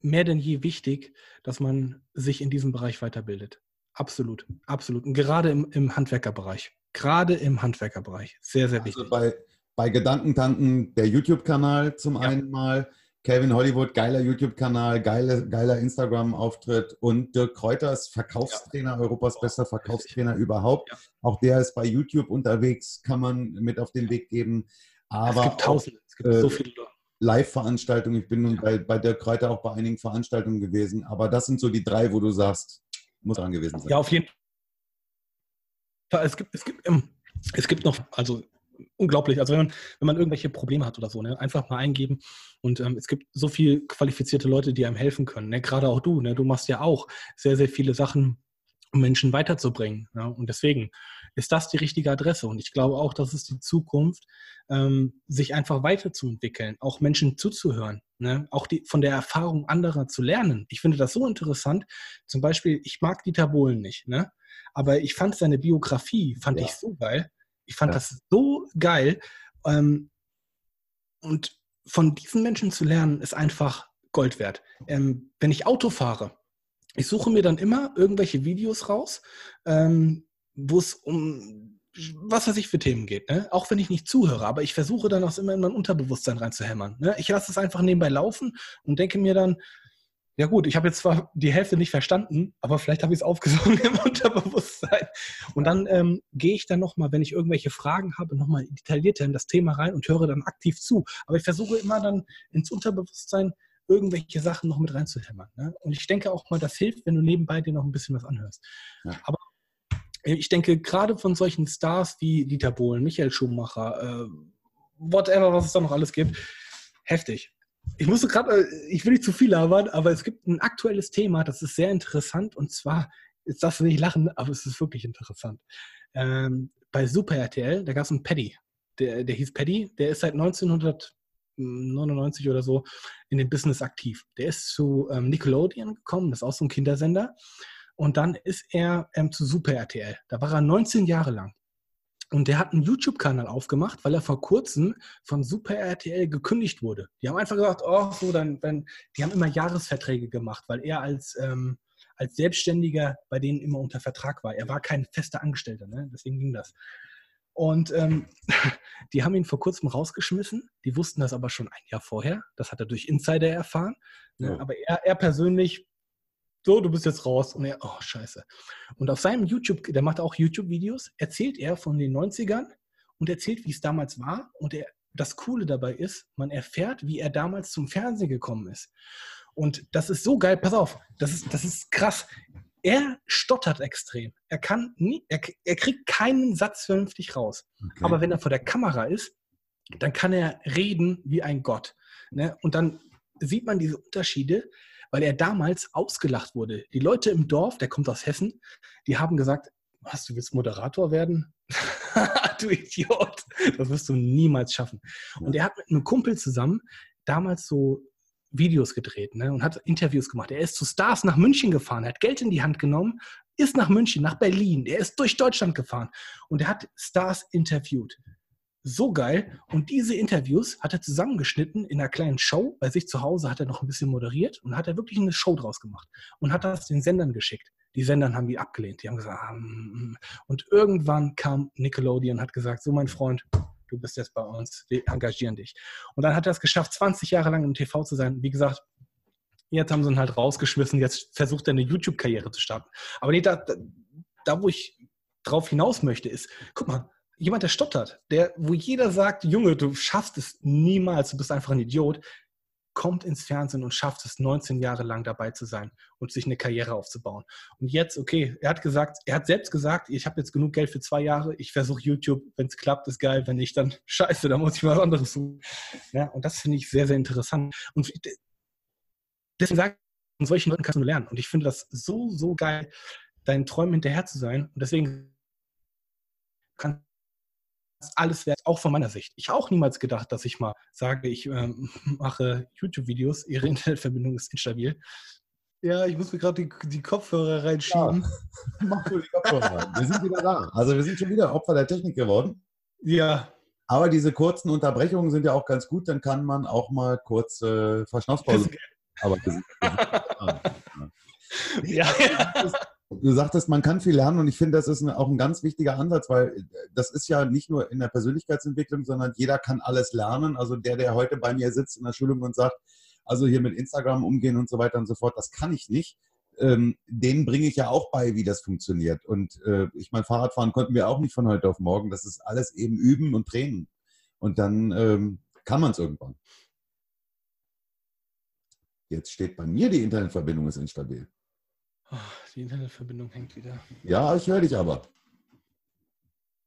S2: mehr denn je wichtig, dass man sich in diesem Bereich weiterbildet. Absolut, absolut. Und gerade im, im Handwerkerbereich. Gerade im Handwerkerbereich. Sehr, sehr also wichtig.
S1: Also bei, bei Gedankentanken der YouTube-Kanal zum ja. einen mal, Calvin Hollywood, geiler YouTube-Kanal, geile, geiler Instagram-Auftritt und Dirk Kräuters, Verkaufstrainer, ja. Europas bester Verkaufstrainer überhaupt. Ja. Auch der ist bei YouTube unterwegs, kann man mit auf den Weg geben. Aber
S2: es gibt tausende, es gibt äh, so viele
S1: Live-Veranstaltungen. Ich bin nun bei, bei Dirk Kräuter auch bei einigen Veranstaltungen gewesen. Aber das sind so die drei, wo du sagst, muss dran gewesen sein.
S2: Ja, auf jeden Fall. Es gibt, es gibt, es gibt noch, also unglaublich. Also wenn man, wenn man irgendwelche Probleme hat oder so, ne, einfach mal eingeben. Und ähm, es gibt so viele qualifizierte Leute, die einem helfen können. Ne? Gerade auch du, ne? du machst ja auch sehr, sehr viele Sachen, um Menschen weiterzubringen. Ja? Und deswegen ist das die richtige Adresse. Und ich glaube auch, das ist die Zukunft, ähm, sich einfach weiterzuentwickeln, auch Menschen zuzuhören, ne? auch die, von der Erfahrung anderer zu lernen. Ich finde das so interessant. Zum Beispiel, ich mag Dieter Bohlen nicht, ne? aber ich fand seine Biografie, fand ja. ich so geil. Ich fand ja. das so geil. Ähm, und von diesen Menschen zu lernen, ist einfach Gold wert. Ähm, wenn ich Auto fahre, ich suche mir dann immer irgendwelche Videos raus, ähm, wo es um was weiß ich für Themen geht, ne? auch wenn ich nicht zuhöre, aber ich versuche dann auch immer in mein Unterbewusstsein reinzuhämmern. Ne? Ich lasse es einfach nebenbei laufen und denke mir dann, ja gut, ich habe jetzt zwar die Hälfte nicht verstanden, aber vielleicht habe ich es aufgesogen im Unterbewusstsein. Und dann ähm, gehe ich dann nochmal, wenn ich irgendwelche Fragen habe, nochmal detaillierter in das Thema rein und höre dann aktiv zu. Aber ich versuche immer dann ins Unterbewusstsein irgendwelche Sachen noch mit reinzuhämmern. Ne? Und ich denke auch mal, das hilft, wenn du nebenbei dir noch ein bisschen was anhörst. Ja. Aber ich denke, gerade von solchen Stars wie Dieter Bohlen, Michael Schumacher, äh, whatever, was es da noch alles gibt, heftig ich musste gerade, äh, ich will nicht zu viel labern, aber es gibt ein aktuelles Thema, das ist sehr interessant und zwar, jetzt darfst du nicht lachen, aber es ist wirklich interessant. Ähm, bei Super RTL, da gab es einen Paddy, der, der hieß Paddy, der ist seit 1999 oder so in dem Business aktiv. Der ist zu ähm, Nickelodeon gekommen, das ist auch so ein Kindersender. Und dann ist er ähm, zu Super RTL. Da war er 19 Jahre lang. Und der hat einen YouTube-Kanal aufgemacht, weil er vor kurzem von Super RTL gekündigt wurde. Die haben einfach gesagt, oh, so, dann, dann die haben immer Jahresverträge gemacht, weil er als, ähm, als Selbstständiger bei denen immer unter Vertrag war. Er war kein fester Angestellter, ne? deswegen ging das. Und ähm, die haben ihn vor kurzem rausgeschmissen. Die wussten das aber schon ein Jahr vorher. Das hat er durch Insider erfahren. Ne? Ja. Aber er, er persönlich so, du bist jetzt raus. Und er, oh, scheiße. Und auf seinem YouTube, der macht auch YouTube-Videos, erzählt er von den 90ern und erzählt, wie es damals war. Und er, das Coole dabei ist, man erfährt, wie er damals zum Fernsehen gekommen ist. Und das ist so geil, pass auf, das ist, das ist krass. er stottert extrem. Er kann nie, er, er kriegt keinen Satz vernünftig raus. Okay. Aber wenn er vor der Kamera ist, dann kann er reden wie ein Gott. Ne? Und dann sieht man diese Unterschiede, weil er damals ausgelacht wurde. Die Leute im Dorf, der kommt aus Hessen, die haben gesagt, was, du willst Moderator werden? du Idiot, das wirst du niemals schaffen. Und er hat mit einem Kumpel zusammen damals so Videos gedreht ne, und hat Interviews gemacht. Er ist zu Stars nach München gefahren, er hat Geld in die Hand genommen, ist nach München, nach Berlin, er ist durch Deutschland gefahren und er hat Stars interviewt. So geil. Und diese Interviews hat er zusammengeschnitten in einer kleinen Show. Bei sich zu Hause hat er noch ein bisschen moderiert und hat er wirklich eine Show draus gemacht und hat das den Sendern geschickt. Die Sendern haben die abgelehnt. Die haben gesagt, ah, mm, mm. und irgendwann kam Nickelodeon und hat gesagt, so mein Freund, du bist jetzt bei uns, wir engagieren dich. Und dann hat er es geschafft, 20 Jahre lang im TV zu sein. Wie gesagt, jetzt haben sie ihn halt rausgeschmissen, jetzt versucht er eine YouTube-Karriere zu starten. Aber nee, da, da, wo ich drauf hinaus möchte, ist, guck mal, jemand, der stottert, der, wo jeder sagt, Junge, du schaffst es niemals, du bist einfach ein Idiot, kommt ins Fernsehen und schafft es 19 Jahre lang dabei zu sein und sich eine Karriere aufzubauen. Und jetzt, okay, er hat gesagt, er hat selbst gesagt, ich habe jetzt genug Geld für zwei Jahre, ich versuche YouTube, wenn es klappt, ist geil, wenn nicht, dann scheiße, dann muss ich was anderes suchen. Ja, und das finde ich sehr, sehr interessant. Und deswegen sage ich, von solchen Leuten kannst du lernen. Und ich finde das so, so geil, deinen Träumen hinterher zu sein. Und deswegen kann alles wert, auch von meiner Sicht. Ich habe auch niemals gedacht, dass ich mal sage, ich ähm, mache YouTube-Videos, Ihre Internetverbindung ist instabil. Ja, ich muss mir gerade die, die, Kopfhörer reinschieben. Ja,
S1: mach du die Kopfhörer. wir sind wieder da. Also wir sind schon wieder Opfer der Technik geworden.
S2: Ja.
S1: Aber diese kurzen Unterbrechungen sind ja auch ganz gut, dann kann man auch mal kurz äh, Verschnaufspause. Aber wir sind, ja. ja. Du sagtest, man kann viel lernen und ich finde, das ist auch ein ganz wichtiger Ansatz, weil äh, das ist ja nicht nur in der Persönlichkeitsentwicklung, sondern jeder kann alles lernen. Also der, der heute bei mir sitzt in der Schulung und sagt, also hier mit Instagram umgehen und so weiter und so fort, das kann ich nicht. Ähm, denen bringe ich ja auch bei, wie das funktioniert. Und äh, ich meine, Fahrradfahren konnten wir auch nicht von heute auf morgen. Das ist alles eben üben und trainen. Und dann ähm, kann man es irgendwann. Jetzt steht bei mir, die Internetverbindung ist instabil.
S2: Oh, die Internetverbindung hängt wieder.
S1: Ja, ich höre dich aber.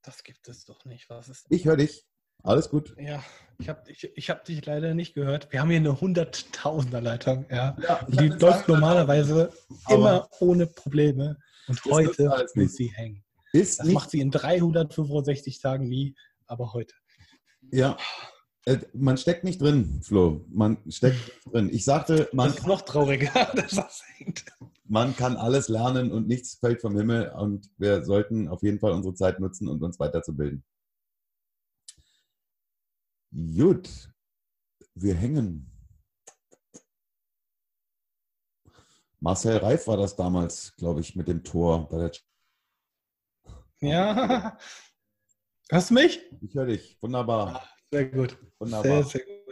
S2: Das gibt es doch nicht. Was ist
S1: ich höre dich. Alles gut.
S2: Ja, ich habe ich, ich hab dich leider nicht gehört. Wir haben hier eine Hunderttausender-Leitung. Ja. ja die läuft normalerweise immer ohne Probleme. Und heute muss sie hängen. Ist das macht sie in 365 Tagen nie, aber heute.
S1: Ja, äh, man steckt nicht drin, Flo. Man steckt drin. Ich sagte, man.
S2: Das ist noch trauriger, dass das hängt
S1: man kann alles lernen und nichts fällt vom Himmel und wir sollten auf jeden Fall unsere Zeit nutzen und uns weiterzubilden. Gut, wir hängen. Marcel Reif war das damals, glaube ich, mit dem Tor bei der.
S2: Ja. Hörst du mich?
S1: Ich höre dich. Wunderbar.
S2: Ah, sehr gut.
S1: Wunderbar. Sehr, sehr gut.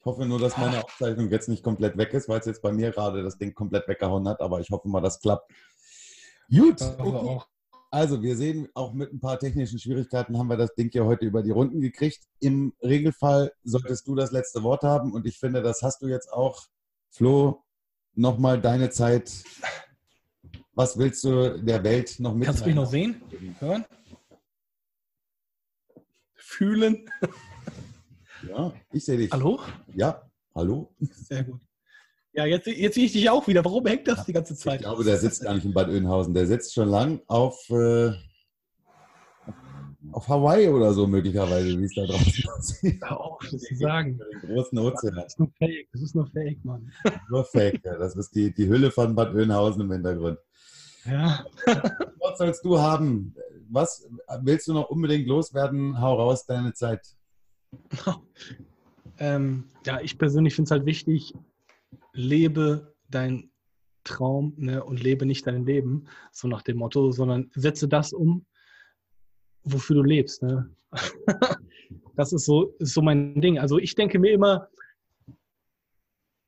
S1: Ich hoffe nur, dass meine Aufzeichnung jetzt nicht komplett weg ist, weil es jetzt bei mir gerade das Ding komplett weggehauen hat, aber ich hoffe mal, das klappt. Gut. Okay. Also, wir sehen, auch mit ein paar technischen Schwierigkeiten haben wir das Ding ja heute über die Runden gekriegt. Im Regelfall solltest du das letzte Wort haben und ich finde, das hast du jetzt auch. Flo, nochmal deine Zeit. Was willst du der Welt noch
S2: mitteilen? Kannst du mich noch sehen? Hören? Fühlen?
S1: Ja, ich sehe dich.
S2: Hallo?
S1: Ja, hallo.
S2: Sehr gut. Ja, jetzt, jetzt sehe ich dich auch wieder. Warum hängt das die ganze Zeit?
S1: Ich glaube, der sitzt gar nicht in Bad Oeynhausen. Der sitzt schon lang auf, äh, auf Hawaii oder so möglicherweise, wie es da draußen
S2: aussieht. Das zu sagen.
S1: Den großen Ozean.
S2: Das ist nur Fake, das ist nur Fake, Mann.
S1: Nur Fake, ja. Das ist die, die Hülle von Bad Oeynhausen im Hintergrund.
S2: Ja.
S1: Was sollst du haben? Was willst du noch unbedingt loswerden? Hau raus, deine Zeit.
S2: ähm, ja, ich persönlich finde es halt wichtig, lebe dein Traum ne, und lebe nicht dein Leben, so nach dem Motto, sondern setze das um, wofür du lebst. Ne? das ist so, ist so mein Ding. Also ich denke mir immer,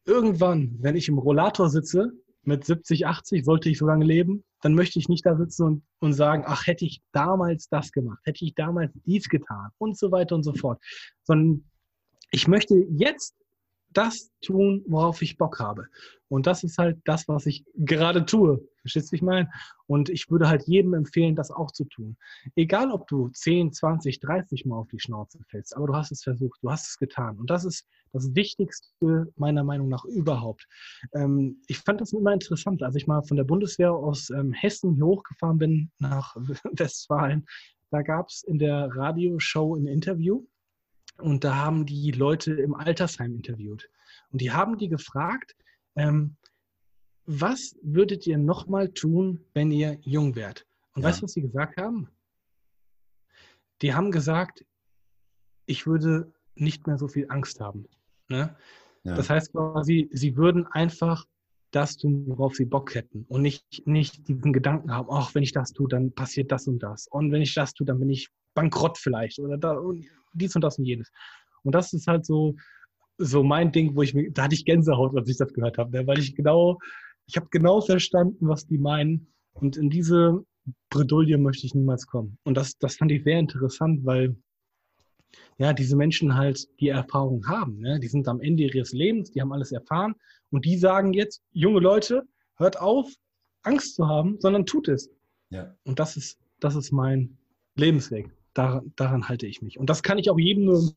S2: irgendwann, wenn ich im Rollator sitze, mit 70, 80, sollte ich so lange leben, dann möchte ich nicht da sitzen und, und sagen, ach, hätte ich damals das gemacht, hätte ich damals dies getan und so weiter und so fort. Sondern ich möchte jetzt das tun, worauf ich Bock habe. Und das ist halt das, was ich gerade tue. Verstehst du, ich meine? Und ich würde halt jedem empfehlen, das auch zu tun. Egal, ob du 10, 20, 30 Mal auf die Schnauze fällst, aber du hast es versucht, du hast es getan. Und das ist das Wichtigste meiner Meinung nach überhaupt. Ähm, ich fand das immer interessant, als ich mal von der Bundeswehr aus ähm, Hessen hier hochgefahren bin nach Westfalen. Da gab es in der Radioshow ein Interview und da haben die Leute im Altersheim interviewt. Und die haben die gefragt, ähm, was würdet ihr nochmal tun, wenn ihr jung wärt? Und ja. weißt du, was sie gesagt haben? Die haben gesagt, ich würde nicht mehr so viel Angst haben. Ne? Ja. Das heißt quasi, sie würden einfach das tun, worauf sie Bock hätten und nicht, nicht diesen Gedanken haben, ach, wenn ich das tue, dann passiert das und das. Und wenn ich das tue, dann bin ich bankrott vielleicht oder da, und dies und das und jenes. Und das ist halt so, so mein Ding, wo ich mir, da hatte ich Gänsehaut, als ich das gehört habe, ne? weil ich genau, ich habe genau verstanden, was die meinen. Und in diese Bredouille möchte ich niemals kommen. Und das, das fand ich sehr interessant, weil ja, diese Menschen halt die Erfahrung haben. Ne? Die sind am Ende ihres Lebens, die haben alles erfahren und die sagen jetzt, junge Leute, hört auf, Angst zu haben, sondern tut es. Ja. Und das ist, das ist mein Lebensweg. Dar, daran halte ich mich. Und das kann ich auch jedem nur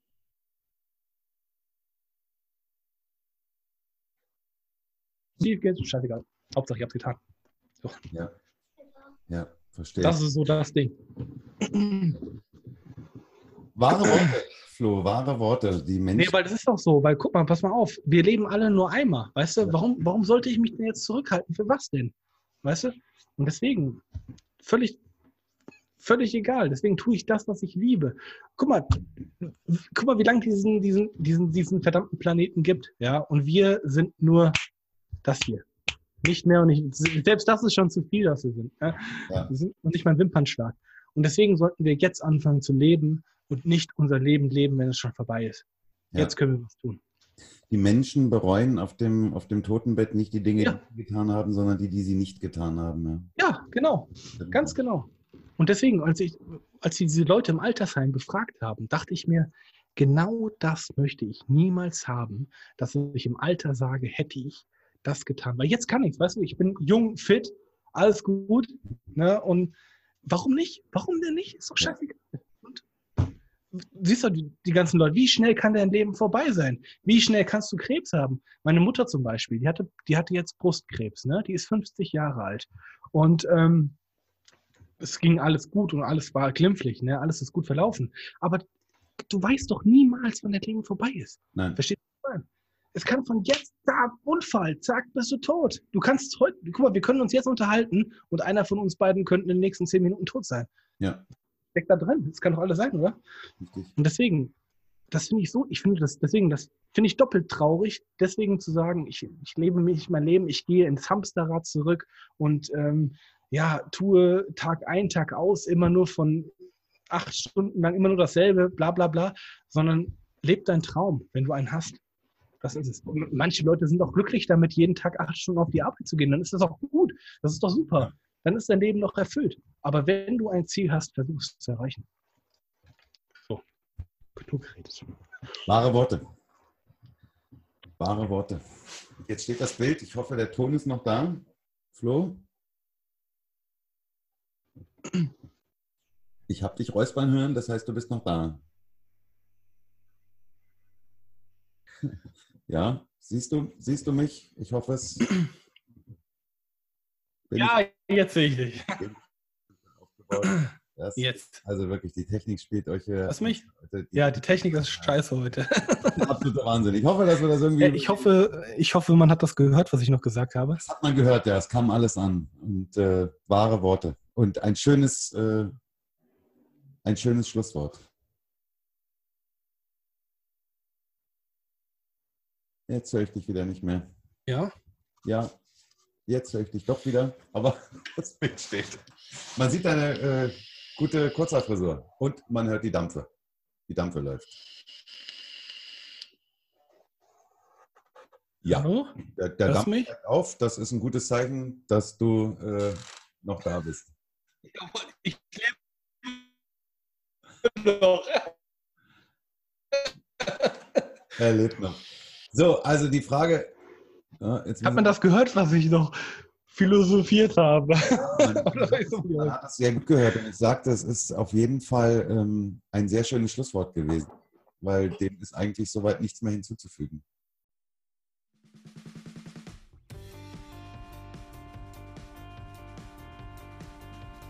S2: viel Geld, scheißegal. Hauptsache, ich habe es getan.
S1: So. Ja. Ja, verstehe.
S2: Das ist so das Ding.
S1: Wahre Worte, Flo, wahre Worte. Die Menschen.
S2: Nee, weil das ist doch so, weil guck mal, pass mal auf, wir leben alle nur einmal. Weißt du, warum, warum sollte ich mich denn jetzt zurückhalten? Für was denn? Weißt du? Und deswegen, völlig, völlig egal. Deswegen tue ich das, was ich liebe. Guck mal, guck mal, wie lange diesen, diesen, diesen, diesen verdammten Planeten gibt. Ja, und wir sind nur das hier. Nicht mehr und nicht, selbst das ist schon zu viel, dass wir sind. Ja? Ja. Wir sind nicht mal ein Wimpernschlag. Und deswegen sollten wir jetzt anfangen zu leben und nicht unser Leben leben, wenn es schon vorbei ist. Ja. Jetzt können wir was tun.
S1: Die Menschen bereuen auf dem, auf dem Totenbett nicht die Dinge, die sie getan haben, sondern die, die sie nicht getan haben.
S2: Ja genau. Ganz genau. Und deswegen, als, ich, als sie diese Leute im Altersheim befragt haben, dachte ich mir, genau das möchte ich niemals haben, dass ich im Alter sage, hätte ich das getan. Weil jetzt kann ich weißt du, ich bin jung, fit, alles gut. Ne? Und warum nicht? Warum denn nicht? Ist doch scheißegal. Und siehst du, die, die, ganzen Leute, wie schnell kann dein Leben vorbei sein? Wie schnell kannst du Krebs haben? Meine Mutter zum Beispiel, die hatte, die hatte jetzt Brustkrebs, ne? die ist 50 Jahre alt. Und ähm, es ging alles gut und alles war glimpflich, ne? alles ist gut verlaufen. Aber du weißt doch niemals, wann dein Leben vorbei ist. Nein. Verstehst du? Es kann von jetzt da Unfall, zack, bist du tot. Du kannst heute, guck mal, wir können uns jetzt unterhalten und einer von uns beiden könnte in den nächsten zehn Minuten tot sein.
S1: Ja.
S2: Steckt da drin. Das kann doch alles sein, oder? Richtig. Und deswegen, das finde ich so, ich finde das, deswegen, das finde ich doppelt traurig, deswegen zu sagen, ich, ich lebe mich mein Leben, ich gehe ins Hamsterrad zurück und ähm, ja, tue Tag ein, Tag aus, immer nur von acht Stunden lang immer nur dasselbe, bla bla bla, sondern lebe deinen Traum, wenn du einen hast. Das ist es. Und manche Leute sind auch glücklich damit, jeden Tag acht Stunden auf die Arbeit zu gehen. Dann ist das auch gut. Das ist doch super. Dann ist dein Leben noch erfüllt. Aber wenn du ein Ziel hast, versuch es zu erreichen. So,
S1: genug geredet. Wahre Worte. Wahre Worte. Jetzt steht das Bild. Ich hoffe, der Ton ist noch da. Flo? Ich habe dich räuspern hören, das heißt, du bist noch da. Ja, siehst du, siehst du mich? Ich hoffe es.
S2: ja, ich, jetzt sehe ich dich.
S1: Das, jetzt. Also wirklich, die Technik spielt euch.
S2: Was mich? Die, ja, die Technik ist scheiße heute.
S1: Absoluter Wahnsinn. Ich hoffe, dass wir das irgendwie.
S2: Ich hoffe, ich hoffe, man hat das gehört, was ich noch gesagt habe.
S1: Das hat man gehört, ja. Es kam alles an. Und äh, wahre Worte. Und ein schönes, äh, ein schönes Schlusswort. Jetzt höre ich dich wieder nicht mehr.
S2: Ja?
S1: Ja, jetzt höre ich dich doch wieder, aber das Bild steht. Man sieht deine äh, gute Kurzhaarfrisur und man hört die Dampfe. Die Dampfe läuft. Ja, Hallo? der, der Dampf mich? auf. Das ist ein gutes Zeichen, dass du äh, noch da bist. Ich lebe noch. Er lebt noch. So, also die Frage.
S2: Ja, Hat man das gehört, was ich noch philosophiert habe?
S1: Man, man hat das sehr gut gehört und ich sagte, es ist auf jeden Fall ähm, ein sehr schönes Schlusswort gewesen, weil dem ist eigentlich soweit nichts mehr hinzuzufügen.